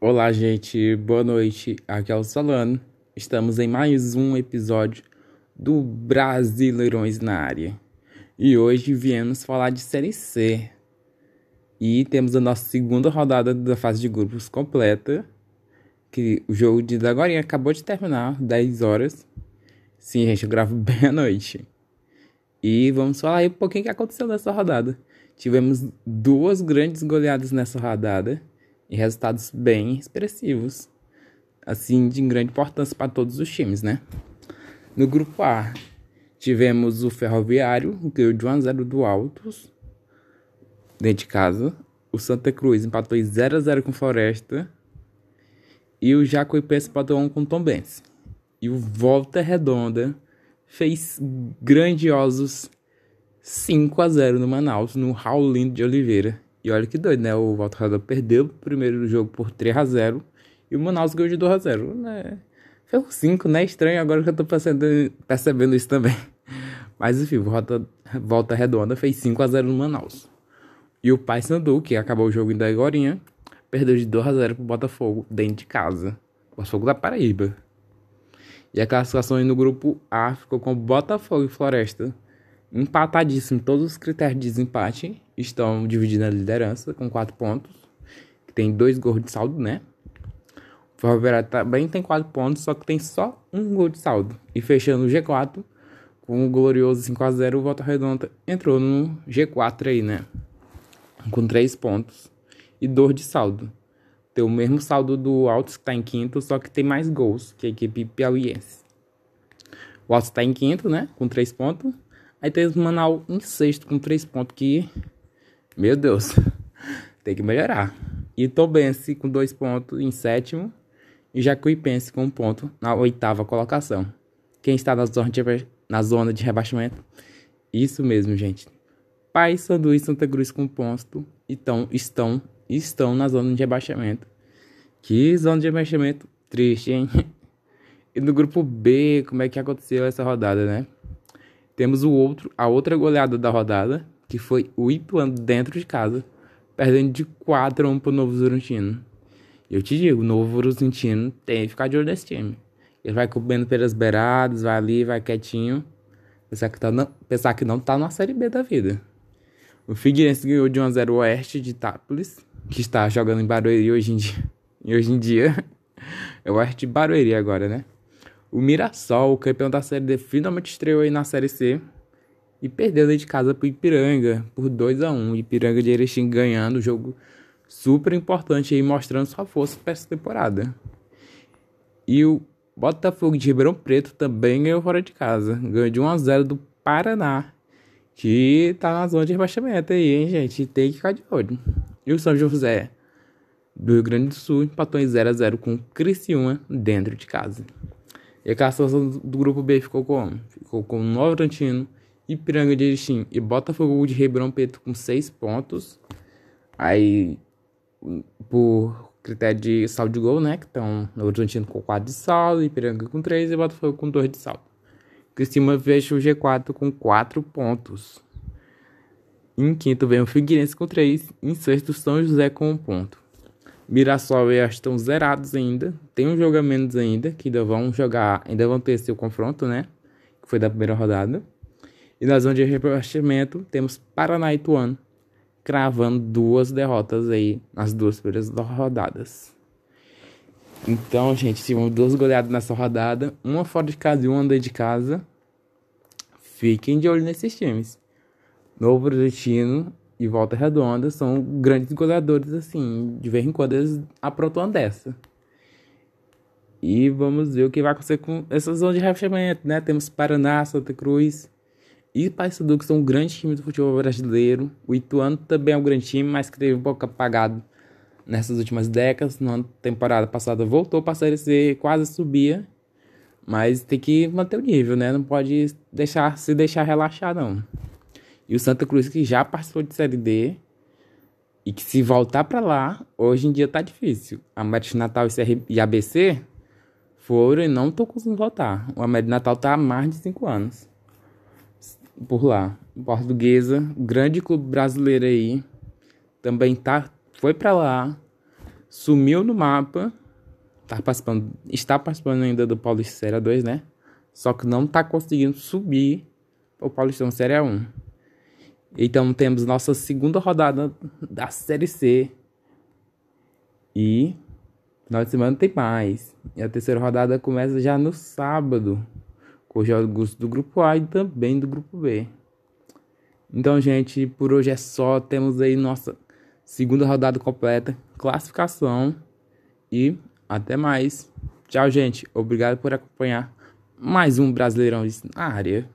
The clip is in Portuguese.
Olá, gente, boa noite. Aqui é o Solano. Estamos em mais um episódio do Brasileirões na área. E hoje viemos falar de Série C. E temos a nossa segunda rodada da fase de grupos completa. Que o jogo de agora acabou de terminar, 10 horas. Sim, gente, eu gravo bem à noite. E vamos falar aí um pouquinho o que aconteceu nessa rodada. Tivemos duas grandes goleadas nessa rodada e resultados bem expressivos, assim de grande importância para todos os times, né? No grupo A, tivemos o Ferroviário, que ganhou de 1 a 0 do Altos, dentro de casa. O Santa Cruz empatou em 0 a 0 com Floresta. E o Jacuipense empatou 1 com Tombense. E o Volta Redonda fez grandiosos 5 a 0 no Manaus, no Raulindo de Oliveira. E olha que doido, né? O Volta Redonda perdeu o primeiro jogo por 3 a 0 e o Manaus ganhou de 2 a 0 né? Foi por 5, né? Estranho agora que eu tô percebendo, percebendo isso também. Mas enfim, Volta, Volta Redonda fez 5 a 0 no Manaus. E o Paysandu, que acabou o jogo em Dagorinha, perdeu de 2 a 0 pro Botafogo dentro de casa. Botafogo da Paraíba. E a classificação no grupo A ficou com Botafogo e Floresta empatadíssimo. Todos os critérios de desempate estão dividindo a liderança com 4 pontos. Tem dois gols de saldo, né? O Ferroviário também tem 4 pontos, só que tem só um gol de saldo. E fechando o G4 com o glorioso 5x0, o Volta Redonda entrou no G4 aí, né? Com 3 pontos e 2 de saldo ter o mesmo saldo do Altos que está em quinto, só que tem mais gols que a equipe piauiense. O Altos está em quinto, né? Com três pontos. Aí tem o Manaus em sexto com três pontos que... Meu Deus. tem que melhorar. E com dois pontos em sétimo. E Jacuipense com um ponto na oitava colocação. Quem está na zona de, na zona de rebaixamento? Isso mesmo, gente. Paysandu e Santa Cruz com ponto então, estão estão na zona de rebaixamento. Que zona de rebaixamento triste, hein? E no grupo B, como é que aconteceu essa rodada, né? Temos o outro, a outra goleada da rodada, que foi o Ituano dentro de casa, perdendo de 4 a 1 pro Novo Zurantino. E eu te digo, o Novo Zurantino tem que ficar de olho nesse time. Ele vai comendo pelas beiradas, vai ali, vai quietinho. Pensar que, tá, não, pensar que não tá na Série B da vida. O Figueirense ganhou de 1 a 0 o Oeste de Itápolis que está jogando em Barueri hoje em dia. E hoje em dia, eu acho de Barueri agora, né? O Mirassol, o campeão da Série D, finalmente estreou aí na Série C e perdeu dentro de casa pro Ipiranga por 2 a 1 Ipiranga de Erechim ganhando o jogo super importante aí, mostrando sua força para essa temporada. E o Botafogo de Ribeirão Preto também ganhou fora de casa. Ganhou de 1 a 0 do Paraná, que tá na zona de rebaixamento aí, hein, gente? Tem que ficar de olho. E o São José do Rio Grande do Sul empatou em 0 a 0 com o Criciúma dentro de casa. E a classificação do grupo B ficou como? Ficou com Novo Horizontino, Ipiranga de Erechim e Botafogo de Ribeirão Preto com 6 pontos. Aí, por critério de saldo de gol, né? Que estão Novo Horizontino com 4 de saldo, Ipiranga com 3 e Botafogo com 2 de saldo. Criciúma fecha o G4 com 4 pontos. Em quinto vem o Figueirense com 3. Em sexto, São José com 1 ponto. Mirassol e Oeste estão zerados ainda. Tem um jogo a menos ainda, que ainda vão jogar, ainda vão ter seu confronto, né? Que foi da primeira rodada. E na zona de rebaixamento temos Paraná e Ituano, cravando duas derrotas aí nas duas primeiras rodadas. Então, gente, tivemos duas goleadas nessa rodada, uma fora de casa e uma dentro de casa. Fiquem de olho nesses times. Novo Horizontino e Volta Redonda são grandes goleadores, assim, de vez em quando eles aprontam dessa. E vamos ver o que vai acontecer com essa zona de rebaixamento, né? Temos Paraná, Santa Cruz e Paysandu, que são grandes times do futebol brasileiro. O Ituano também é um grande time, mas que teve um pouco apagado nessas últimas décadas. Na temporada passada voltou para a Série C, quase subia. Mas tem que manter o nível, né? Não pode deixar se deixar relaxar, não. E o Santa Cruz que já participou de Série D e que se voltar para lá, hoje em dia tá difícil. A América Natal e ABC foram e não estão conseguindo voltar. O América Natal tá há mais de 5 anos por lá. Portuguesa, grande clube brasileiro aí, também tá foi para lá. sumiu no mapa. Tá participando, está participando ainda do Paulista Série 2, né? Só que não tá conseguindo subir o Paulistão Série 1. Então temos nossa segunda rodada da Série C. E final de semana tem mais. E a terceira rodada começa já no sábado. Com jogos do grupo A e também do grupo B. Então, gente, por hoje é só. Temos aí nossa segunda rodada completa, classificação e até mais. Tchau, gente. Obrigado por acompanhar mais um Brasileirão na área.